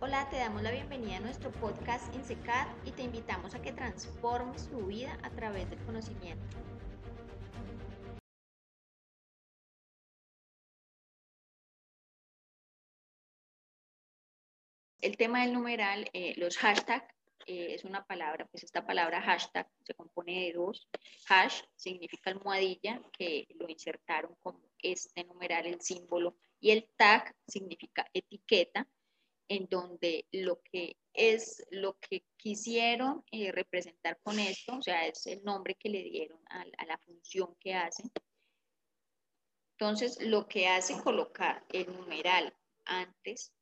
Hola, te damos la bienvenida a nuestro podcast INSECAD y te invitamos a que transformes tu vida a través del conocimiento. El tema del numeral, eh, los hashtags, eh, es una palabra, pues esta palabra hashtag se compone de dos. Hash significa almohadilla, que lo insertaron como este numeral, el símbolo, y el tag significa etiqueta, en donde lo que es lo que quisieron eh, representar con esto, o sea, es el nombre que le dieron a, a la función que hacen. Entonces, lo que hace colocar el numeral antes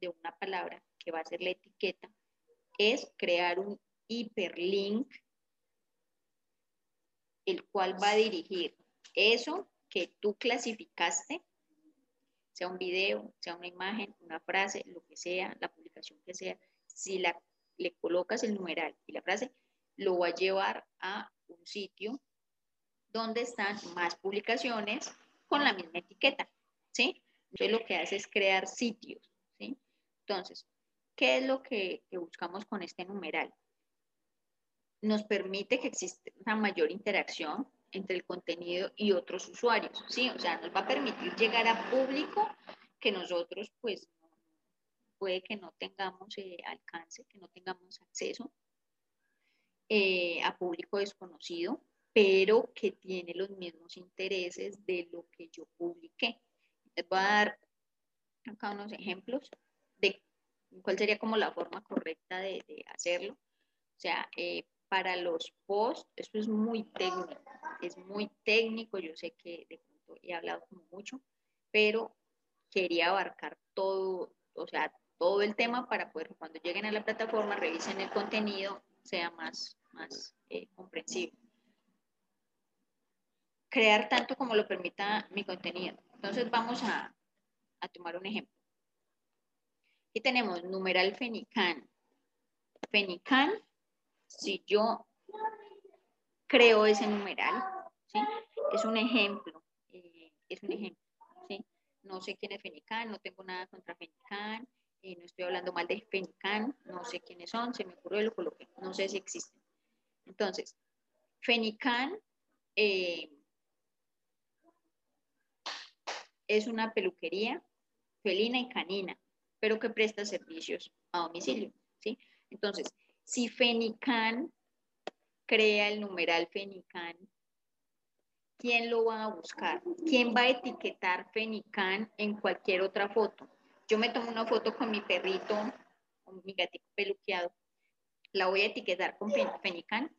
de una palabra, que va a ser la etiqueta, es crear un hiperlink, el cual va a dirigir eso que tú clasificaste sea un video, sea una imagen, una frase, lo que sea, la publicación que sea, si la, le colocas el numeral y la frase, lo va a llevar a un sitio donde están más publicaciones con la misma etiqueta, ¿sí? Entonces lo que hace es crear sitios, ¿sí? Entonces, ¿qué es lo que, que buscamos con este numeral? Nos permite que exista una mayor interacción, entre el contenido y otros usuarios, ¿sí? O sea, nos va a permitir llegar a público que nosotros, pues, puede que no tengamos eh, alcance, que no tengamos acceso eh, a público desconocido, pero que tiene los mismos intereses de lo que yo publiqué. Les voy a dar acá unos ejemplos de cuál sería como la forma correcta de, hacerlo. O sea, eh, para los posts, esto es muy técnico, es muy técnico, yo sé que de pronto he hablado como mucho, pero quería abarcar todo, o sea, todo el tema para poder cuando lleguen a la plataforma revisen el contenido, sea más, más eh, comprensible. Crear tanto como lo permita mi contenido. Entonces vamos a, a tomar un ejemplo. Aquí tenemos numeral Fenican. Fenican si yo creo ese numeral, ¿sí? es un ejemplo, eh, es un ejemplo, ¿sí? No sé quién es Fenican, no tengo nada contra Fenican, eh, no estoy hablando mal de Fenican, no sé quiénes son, se me ocurrió lo coloqué, no sé si existen. Entonces, Fenican eh, es una peluquería felina y canina, pero que presta servicios a domicilio, ¿sí? Entonces, si Fenican crea el numeral Fenican, ¿quién lo va a buscar? ¿Quién va a etiquetar Fenican en cualquier otra foto? Yo me tomo una foto con mi perrito, con mi gatito peluqueado. ¿La voy a etiquetar con Fenican?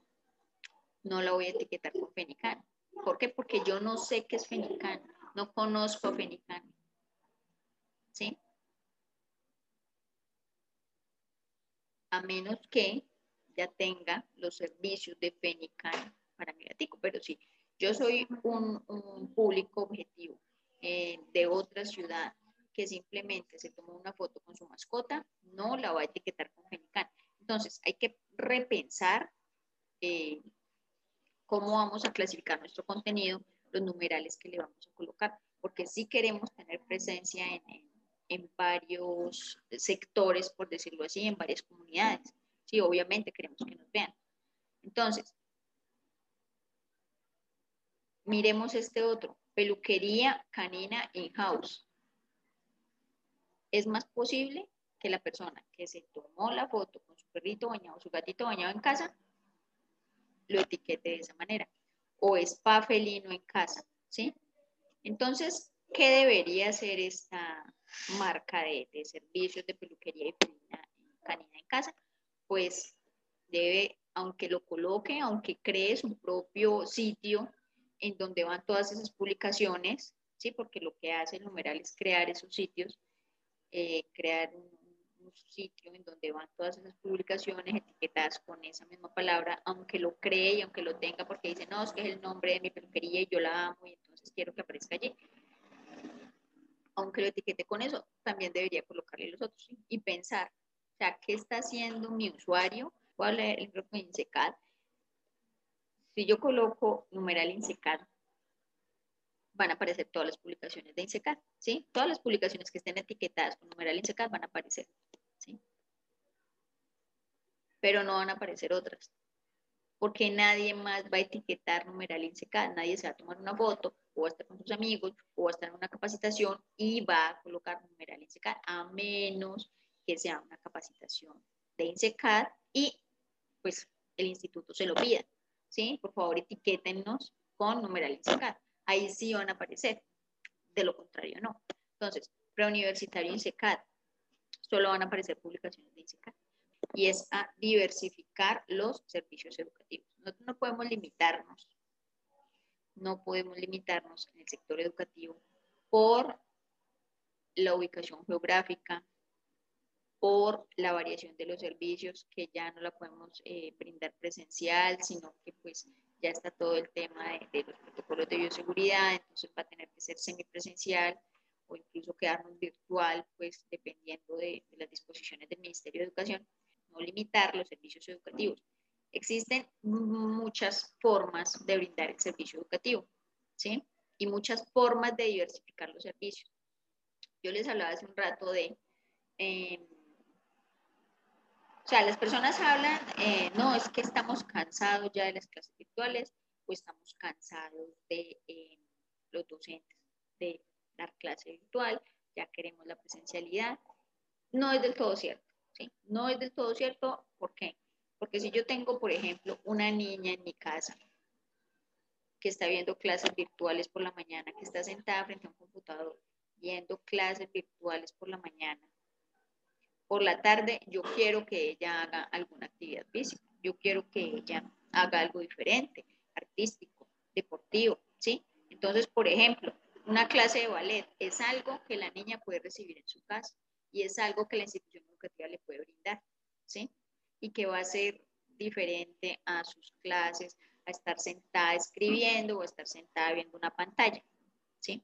No la voy a etiquetar con Fenican. ¿Por qué? Porque yo no sé qué es Fenican. No conozco a Fenican. ¿Sí? A menos que ya tenga los servicios de Fenican para mi gatico. Pero si yo soy un, público objetivo eh, de otra ciudad que simplemente se tomó una foto con su mascota, no la va a etiquetar con Fenican. Entonces, hay que repensar eh, cómo vamos a clasificar nuestro contenido, los numerales que le vamos a colocar, porque si queremos tener presencia en, en en varios sectores, por decirlo así, en varias comunidades. Sí, obviamente queremos que nos vean. Entonces, miremos este otro, peluquería canina in-house. Es más posible que la persona que se tomó la foto con su perrito bañado, su gatito bañado en casa, lo etiquete de esa manera. O spa felino en casa, ¿sí? Entonces, ¿qué debería hacer esta, marca de, servicios de peluquería y canina en casa, pues debe, aunque lo coloque, aunque cree su propio sitio en donde van todas esas publicaciones, ¿sí? porque lo que hace el numeral es crear esos sitios, eh, crear un, sitio en donde van todas esas publicaciones etiquetadas con esa misma palabra, aunque lo cree y aunque lo tenga, porque dice, no, es que es el nombre de mi peluquería y yo la amo y entonces quiero que aparezca allí aunque lo etiquete con eso, también debería colocarle los otros y pensar, o sea, ¿qué está haciendo mi usuario? A leer el grupo INSECAD. Si yo coloco numeral INSECAD, van a aparecer todas las publicaciones de INSECAD, ¿sí? Todas las publicaciones que estén etiquetadas con numeral INSECAD van a aparecer. ¿sí? Pero no van a aparecer otras, porque nadie más va a etiquetar numeral INSECAD, nadie se va a tomar una foto o a estar con sus amigos o a estar en una capacitación y va a colocar numeral INSECAD, a menos que sea una capacitación de INSECAD y pues el instituto se lo pida, ¿sí? Por favor, etiquétennos con numeral INSECAD. Ahí sí van a aparecer, de lo contrario no. Entonces, preuniversitario INSECAD, solo van a aparecer publicaciones de INSECAD. Y es a diversificar los servicios educativos. Nosotros no podemos limitarnos, no podemos limitarnos en el sector educativo por la ubicación geográfica, por la variación de los servicios, que ya no la podemos eh, brindar presencial, sino que pues ya está todo el tema de, los protocolos de bioseguridad, entonces va a tener que ser semipresencial o incluso quedarnos virtual, pues dependiendo de, de las disposiciones del Ministerio de Educación, no limitar los servicios educativos. Existen muchas formas de brindar el servicio educativo, ¿sí? Y muchas formas de diversificar los servicios. Yo les hablaba hace un rato de eh, o sea, las personas hablan, eh, no, es que estamos cansados ya de las clases virtuales o estamos cansados de eh, los docentes de dar clase virtual, ya queremos la presencialidad. No es del todo cierto, ¿sí? No es del todo cierto, ¿por qué? Porque si yo tengo, por ejemplo, una niña en mi casa que está viendo clases virtuales por la mañana, que está sentada frente a un computador viendo clases virtuales por la mañana, por la tarde yo quiero que ella haga alguna actividad física, yo quiero que ella haga algo diferente, artístico, deportivo, ¿sí? Entonces, por ejemplo, una clase de ballet es algo que la niña puede recibir en su casa y es algo que la institución educativa le puede brindar, ¿sí? Y que va a ser diferente a sus clases, a estar sentada escribiendo o a estar sentada viendo una pantalla, ¿sí?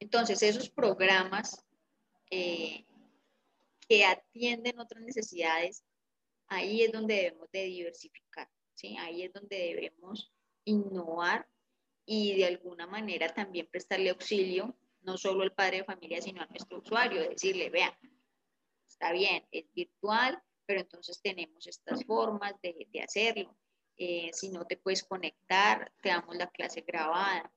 Entonces, esos programas eh, que atienden otras necesidades, ahí es donde debemos de diversificar, ¿sí? Ahí es donde debemos innovar y de alguna manera también prestarle auxilio, no solo al padre de familia, sino a nuestro usuario, decirle, vea, está bien, es virtual, pero entonces tenemos estas formas de, de hacerlo. Eh, si no te puedes conectar, te damos la clase grabada.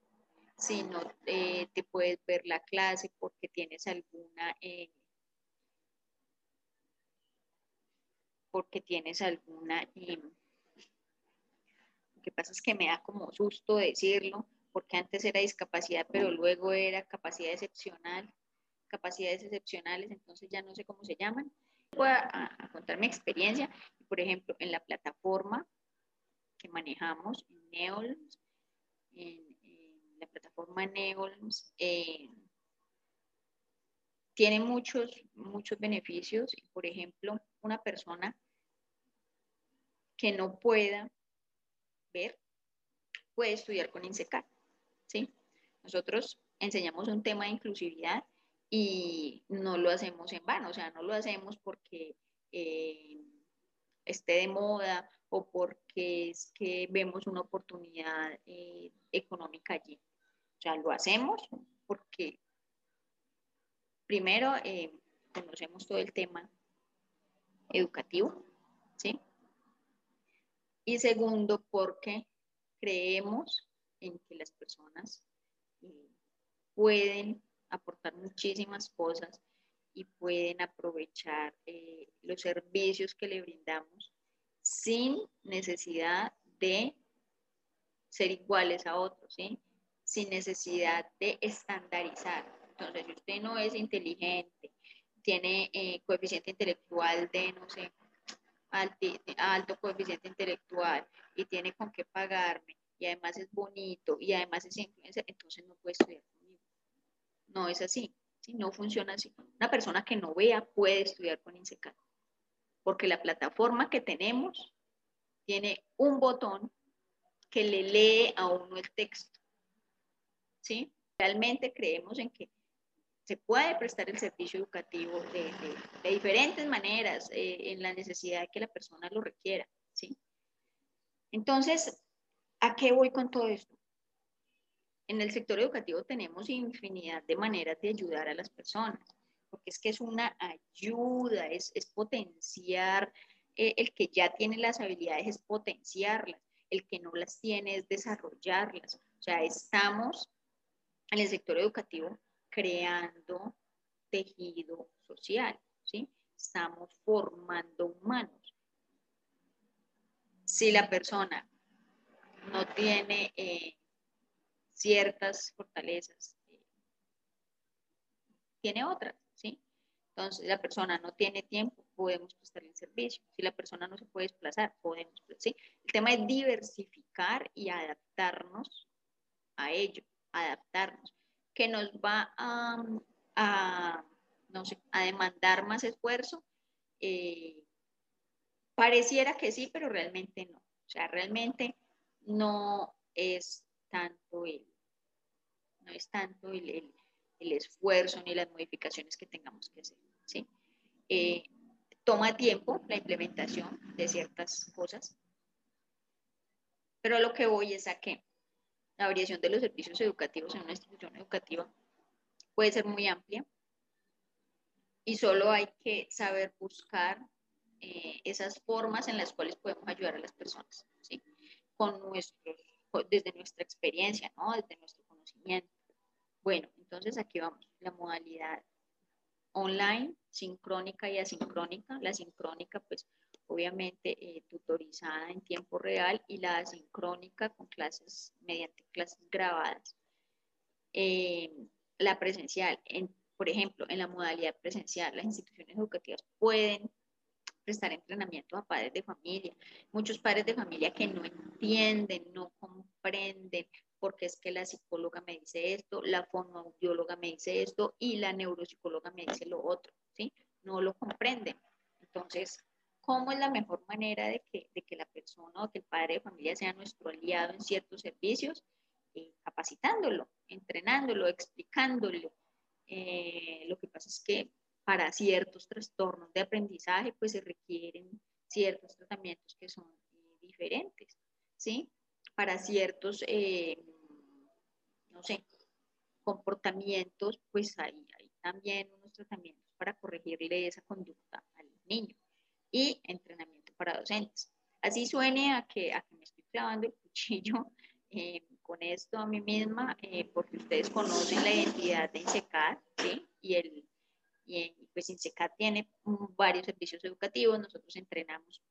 Si no eh, te puedes ver la clase porque tienes alguna eh, porque tienes alguna... lo que pasa es que me da como susto decirlo, porque antes era discapacidad, pero luego era capacidad excepcional, capacidades excepcionales, entonces ya no sé cómo se llaman. Voy a, contar mi experiencia, por ejemplo, en la plataforma que manejamos, en Neols, en, la plataforma Neols, eh, tiene muchos, muchos beneficios. Por ejemplo, una persona que no pueda ver puede estudiar con INSECAD. ¿sí? Nosotros enseñamos un tema de inclusividad y no lo hacemos en vano, o sea, no lo hacemos porque eh, esté de moda o porque es que vemos una oportunidad eh, económica allí. O sea, lo hacemos porque primero, eh, conocemos todo el tema educativo, ¿sí? Y segundo, porque creemos en que las personas pueden aportar muchísimas cosas y pueden aprovechar eh, los servicios que le brindamos sin necesidad de ser iguales a otros, sin necesidad de estandarizar. Entonces, si usted no es inteligente, tiene eh, coeficiente intelectual de, no sé, alto coeficiente intelectual y tiene con qué pagarme y además es bonito y además es influencer, entonces no puede estudiar. No es así, ¿sí? no funciona así. Una persona que no vea puede estudiar con INSECAD, porque la plataforma que tenemos tiene un botón que le lee a uno el texto. ¿Sí? Realmente creemos en que se puede prestar el servicio educativo de, diferentes maneras eh, en la necesidad de que la persona lo requiera, ¿sí? Entonces, ¿a qué voy con todo esto? En el sector educativo tenemos infinidad de maneras de ayudar a las personas. porque es que es una ayuda, es, potenciar, eh, el que ya tiene las habilidades es potenciarlas, el que no las tiene es desarrollarlas. O sea, estamos en el sector educativo creando tejido social, ¿sí? Estamos formando humanos. Si la persona no tiene eh, ciertas fortalezas, eh, tiene otras, ¿sí? Entonces, la persona no tiene tiempo, podemos prestarle el servicio. Si la persona no se puede desplazar, podemos, ¿sí? El tema es diversificar y adaptarnos a ello, adaptarnos, que nos va a, no sé, a demandar más esfuerzo. Eh, pareciera que sí, pero realmente no. O sea, realmente no es tanto el, no es tanto el, esfuerzo ni las modificaciones que tengamos que hacer. ¿sí? Eh, toma tiempo la implementación de ciertas cosas, pero lo que voy es a que la variación de los servicios educativos en una institución educativa puede ser muy amplia y solo hay que saber buscar eh, esas formas en las cuales podemos ayudar a las personas, ¿sí? Con nuestros, desde nuestra experiencia, ¿no? Desde nuestro conocimiento. Bueno, entonces aquí vamos, la modalidad online, sincrónica y asincrónica. La sincrónica, pues obviamente eh, tutorizada en tiempo real y la asincrónica con clases, mediante clases grabadas. Eh, la presencial, en, por ejemplo, en la modalidad presencial, las instituciones educativas pueden prestar entrenamiento a padres de familia. Muchos padres de familia que no entienden, no comprenden, porque es que la psicóloga me dice esto, la fonoaudióloga me dice esto y la neuropsicóloga me dice lo otro, ¿sí? No lo comprenden. Entonces, ¿cómo es la mejor manera de que, de que la persona o que el padre de familia sea nuestro aliado en ciertos servicios? Eh, capacitándolo, entrenándolo, explicándolo. Eh, lo que pasa es que para ciertos trastornos de aprendizaje, pues se requieren ciertos tratamientos que son eh, diferentes, ¿sí? Para ciertos no sé, comportamientos, pues hay, hay también unos tratamientos para corregirle esa conducta al niño y entrenamiento para docentes. Así suene a que, a que me estoy clavando el cuchillo eh, con esto a mí misma, eh, porque ustedes conocen la identidad de INSECAD, ¿sí? Y, el, y pues INSECAD tiene varios servicios educativos, nosotros entrenamos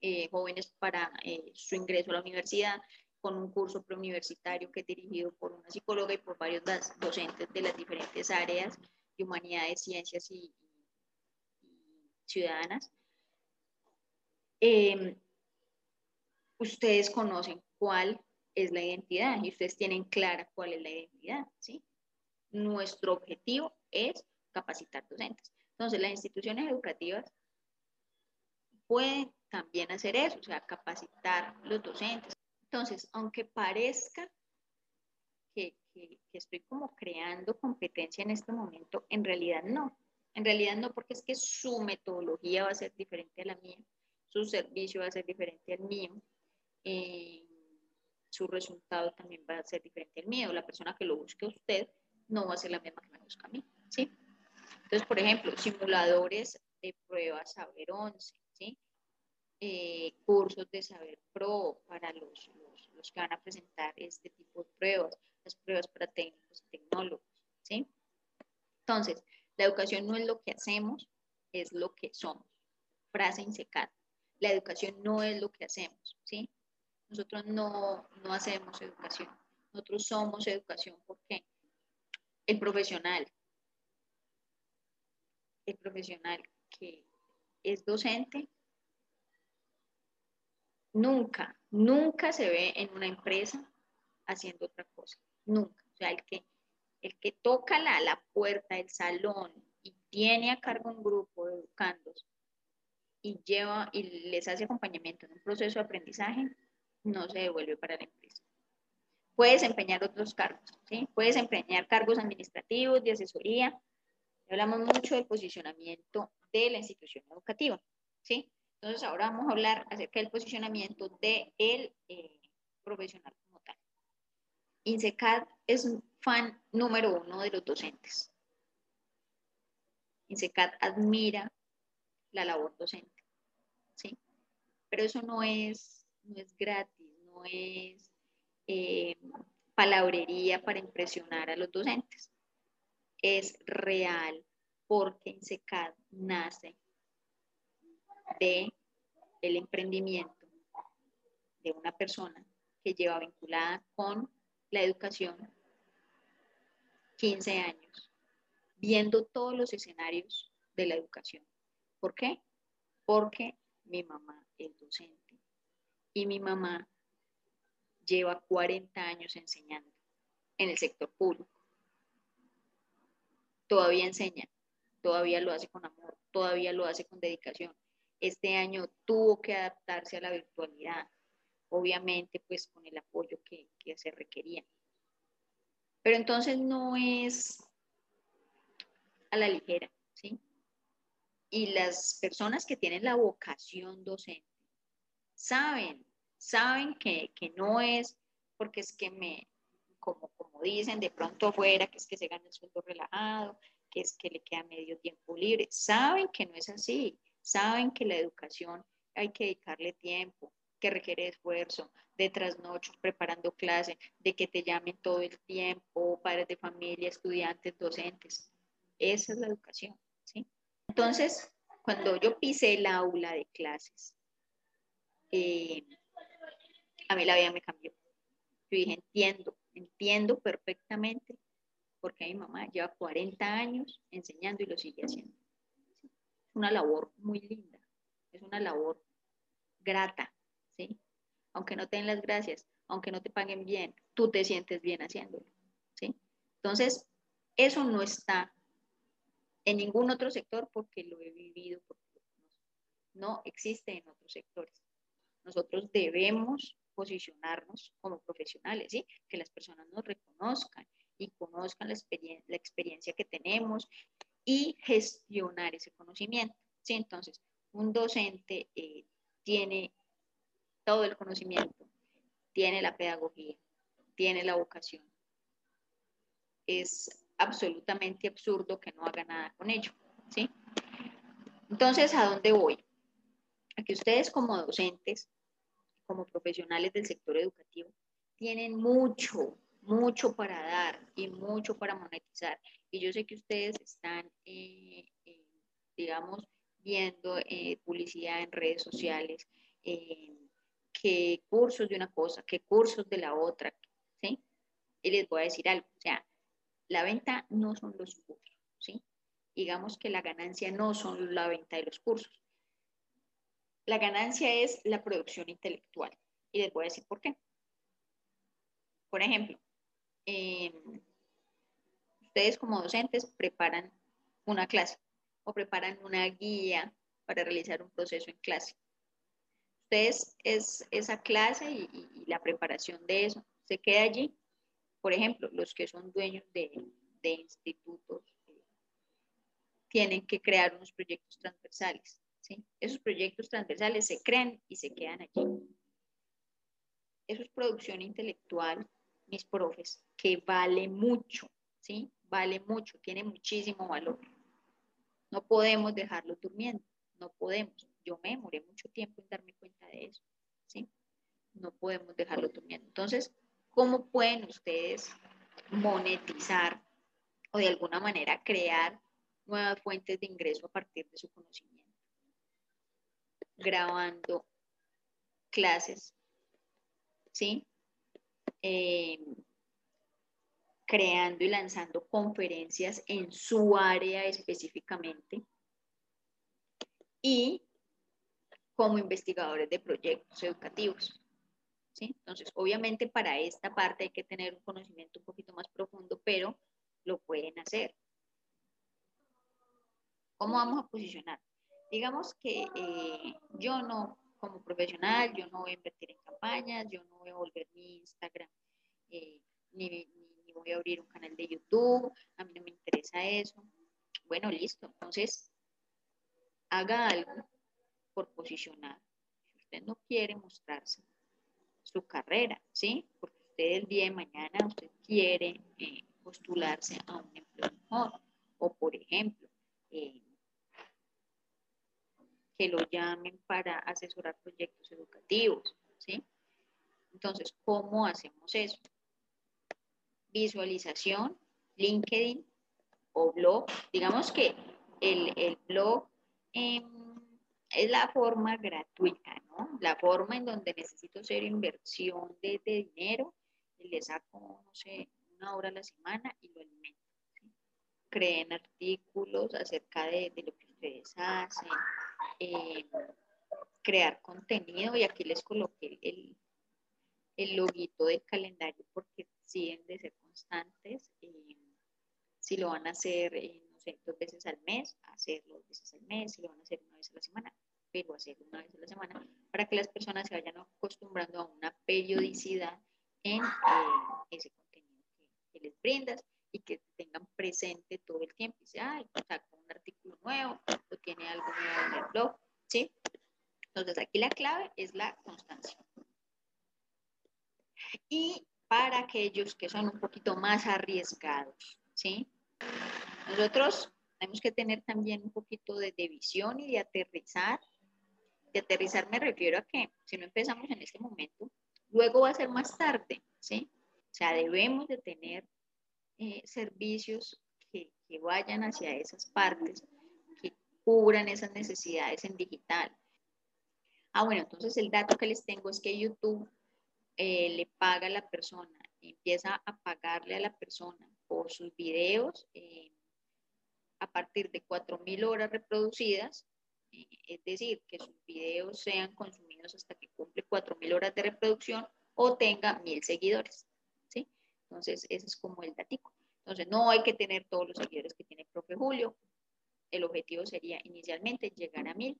eh, jóvenes para su ingreso a la universidad, con un curso preuniversitario que es dirigido por una psicóloga y por varios docentes de las diferentes áreas de humanidades, ciencias y, ciudadanas. Em, ustedes conocen cuál es la identidad y ustedes tienen clara cuál es la identidad, ¿sí? Nuestro objetivo es capacitar docentes. Entonces, las instituciones educativas pueden también hacer eso, o sea, capacitar los docentes, entonces, aunque parezca que, estoy como creando competencia en este momento, en realidad no. En realidad no, porque es que su metodología va a ser diferente a la mía, su servicio va a ser diferente al mío, eh, su resultado también va a ser diferente al mío. La persona que lo busque a usted no va a ser la misma que me busca a mí, ¿sí? Entonces, por ejemplo, simuladores de pruebas Saber 11, ¿sí? Eh, cursos de Saber Pro para los, los, que van a presentar este tipo de pruebas, las pruebas para técnicos y tecnólogos, ¿sí? Entonces, la educación no es lo que hacemos, es lo que somos. Frase insecada. La educación no es lo que hacemos, ¿sí? Nosotros no, no hacemos educación. Nosotros somos educación porque el profesional, el profesional que es docente, nunca, nunca se ve en una empresa haciendo otra cosa. Nunca. O sea, el que, el que toca la, la puerta del salón y tiene a cargo un grupo de educandos y lleva y les hace acompañamiento en un proceso de aprendizaje, no se devuelve para la empresa. Puede desempeñar otros cargos, ¿sí? Puede desempeñar cargos administrativos, de asesoría. Hablamos mucho del posicionamiento de la institución educativa, ¿sí? Entonces ahora vamos a hablar acerca del posicionamiento del de eh, profesional como tal. INSECAD es un fan número uno de los docentes. INSECAD admira la labor docente, ¿sí? Pero eso no es, no es gratis, no es eh, palabrería para impresionar a los docentes. Es real porque INSECAD nace de el emprendimiento de una persona que lleva vinculada con la educación 15 años, viendo todos los escenarios de la educación. ¿Por qué? Porque mi mamá es docente y mi mamá lleva 40 años enseñando en el sector público. Todavía enseña, todavía lo hace con amor, todavía lo hace con dedicación. Este año tuvo que adaptarse a la virtualidad, obviamente pues con el apoyo que, se requería. Pero entonces no es a la ligera, ¿sí? Y las personas que tienen la vocación docente saben, saben que, que no es porque es que me, como, como dicen de pronto afuera, que es que se gana el sueldo relajado, que es que le queda medio tiempo libre, saben que no es así, saben que la educación hay que dedicarle tiempo, que requiere esfuerzo, de trasnochos preparando clase, de que te llamen todo el tiempo, padres de familia, estudiantes, docentes. Esa es la educación, ¿sí? Entonces, cuando yo pisé el aula de clases, eh, a mí la vida me cambió. Yo dije, entiendo, entiendo perfectamente porque mi mamá lleva 40 años enseñando y lo sigue haciendo. Es una labor muy linda, es una labor grata, aunque no te den las gracias, aunque no te paguen bien, tú te sientes bien haciéndolo, ¿sí? Entonces, eso no está en ningún otro sector porque lo he vivido, porque no existe en otros sectores. Nosotros debemos posicionarnos como profesionales, ¿sí? Que las personas nos reconozcan y conozcan la, la experiencia que tenemos y gestionar ese conocimiento, ¿sí? Entonces, un docente eh, tiene todo el conocimiento, tiene la pedagogía, tiene la vocación. Es absolutamente absurdo que no haga nada con ello, ¿sí? Entonces, ¿a dónde voy? A que ustedes como docentes, como profesionales del sector educativo, tienen mucho, mucho para dar y mucho para monetizar. Y yo sé que ustedes están, eh, eh, digamos, viendo eh, publicidad en redes sociales, que cursos de una cosa, que cursos de la otra, ¿sí? Y les voy a decir algo, o sea, la venta no son los cursos, ¿sí? Digamos que la ganancia no son la venta de los cursos. La ganancia es la producción intelectual. Y les voy a decir por qué. Por ejemplo, em, ustedes como docentes preparan una clase o preparan una guía para realizar un proceso en clase ustedes es esa clase y, la preparación de eso se queda allí. Por ejemplo, los que son dueños de, institutos eh, tienen que crear unos proyectos transversales. ¿sí? Esos proyectos transversales se crean y se quedan allí. Eso es producción intelectual, mis profes, que vale mucho, ¿sí? Vale mucho, tiene muchísimo valor. No podemos dejarlo durmiendo, no podemos yo me demoré mucho tiempo en darme cuenta de eso, ¿sí? No podemos dejarlo durmiendo. Entonces, ¿cómo pueden ustedes monetizar o de alguna manera crear nuevas fuentes de ingreso a partir de su conocimiento? Grabando clases, ¿sí? Em, creando y lanzando conferencias en su área específicamente y como investigadores de proyectos educativos. ¿sí? Entonces, obviamente para esta parte hay que tener un conocimiento un poquito más profundo, pero lo pueden hacer. ¿Cómo vamos a posicionar? Digamos que eh, yo no, como profesional, yo no voy a invertir en campañas, yo no voy a volver mi Instagram, eh, ni, voy a abrir un canal de YouTube, a mí no me interesa eso. Bueno, listo. Entonces, haga algo por posicionar. Si usted no quiere mostrarse su carrera, ¿sí? Porque usted el día de mañana, usted quiere eh, postularse a un empleo mejor. O, por ejemplo, eh, que lo llamen para asesorar proyectos educativos, ¿sí? Entonces, ¿cómo hacemos eso? Visualización, LinkedIn o blog. Digamos que el, blog em, es la forma gratuita, ¿no? La forma en donde necesito hacer inversión de, dinero y le saco, no sé, una hora a la semana y lo alimento. Creen artículos acerca de, lo que ustedes hacen, em, crear contenido y aquí les coloqué el, el loguito del calendario porque siguen de ser constantes. Eh, si lo van a hacer, eh, no sé, dos veces al mes, hacerlo dos veces al mes, si lo van a hacer una vez a la semana, pero hacerlo una vez a la semana, para que las personas se vayan acostumbrando a una periodicidad en eh, ese contenido que, les brindas y que tengan presente todo el tiempo. Dice, ay, saca un artículo nuevo o tiene algo nuevo en el blog, ¿sí? Entonces, aquí la clave es la constancia. Y para aquellos que son un poquito más arriesgados, ¿sí? Nosotros tenemos que tener también un poquito de, visión y de aterrizar. De aterrizar me refiero a que si no empezamos en este momento, luego va a ser más tarde, ¿sí? O sea, debemos de tener eh, servicios que, que vayan hacia esas partes, que cubran esas necesidades en digital. Ah, bueno, entonces el dato que les tengo es que YouTube eh, le paga a la persona, empieza a pagarle a la persona por sus videos eh, a partir de 4.000 horas reproducidas, eh, es decir, que sus videos sean consumidos hasta que cumple 4.000 horas de reproducción o tenga 1.000 seguidores. Entonces, ese es como el datico. Entonces, no hay que tener todos los seguidores que tiene el profe Julio. El objetivo sería inicialmente llegar a 1.000.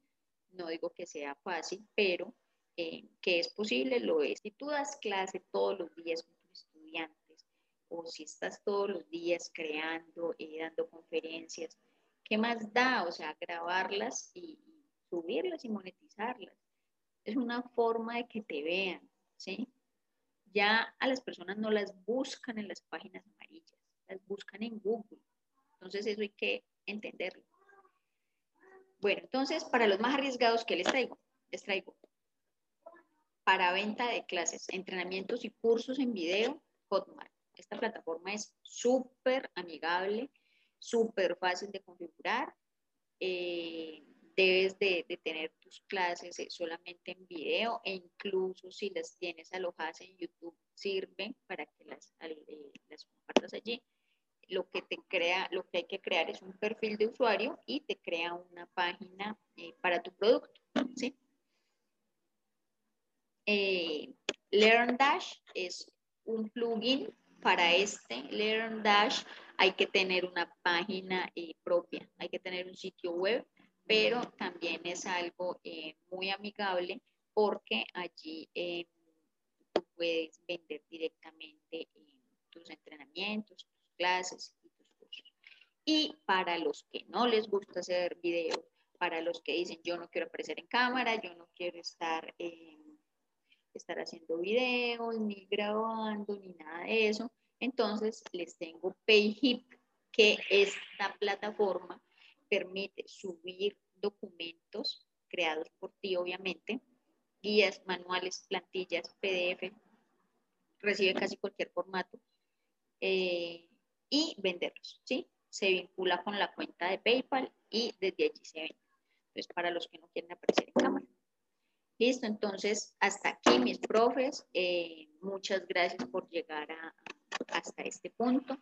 No digo que sea fácil, pero eh, que es posible, lo es. Si tú das clase todos los días con tus estudiantes o si estás todos los días creando y dando conferencias, ¿qué más da? O sea, grabarlas y, subirlas y monetizarlas. Es una forma de que te vean, ¿sí? Ya a las personas no las buscan en las páginas amarillas, las buscan en Google. Entonces eso hay que entenderlo. Bueno, entonces para los más arriesgados, ¿qué les traigo? Les traigo para venta de clases, entrenamientos y cursos en video, Hotmart. Esta plataforma es súper amigable, súper fácil de configurar. Eh, debes de, tener tus clases eh, solamente en video e incluso si las tienes alojadas en YouTube sirven para que las, eh, las compartas allí. Lo que te crea, lo que hay que crear es un perfil de usuario y te crea una página para tu producto, ¿sí? Eh, LearnDash es un plugin para este LearnDash. Hay que tener una página eh, propia, hay que tener un sitio web, pero también es algo eh, muy amigable porque allí tú puedes vender directamente tus entrenamientos, tus clases y tus cursos. Y para los que no les gusta hacer videos, para los que dicen yo no quiero aparecer en cámara, yo no quiero estar estar haciendo videos, ni grabando, ni nada de eso. Entonces les tengo PayHip, que esta plataforma permite subir documentos creados por ti, obviamente, guías, manuales, plantillas, PDF, recibe casi cualquier formato eh, y venderlos, ¿sí? Se vincula con la cuenta de PayPal y desde allí se vende. Entonces, para los que no quieren aparecer en cámara. Listo, entonces hasta aquí mis profes. Eh, muchas gracias por llegar hasta este punto.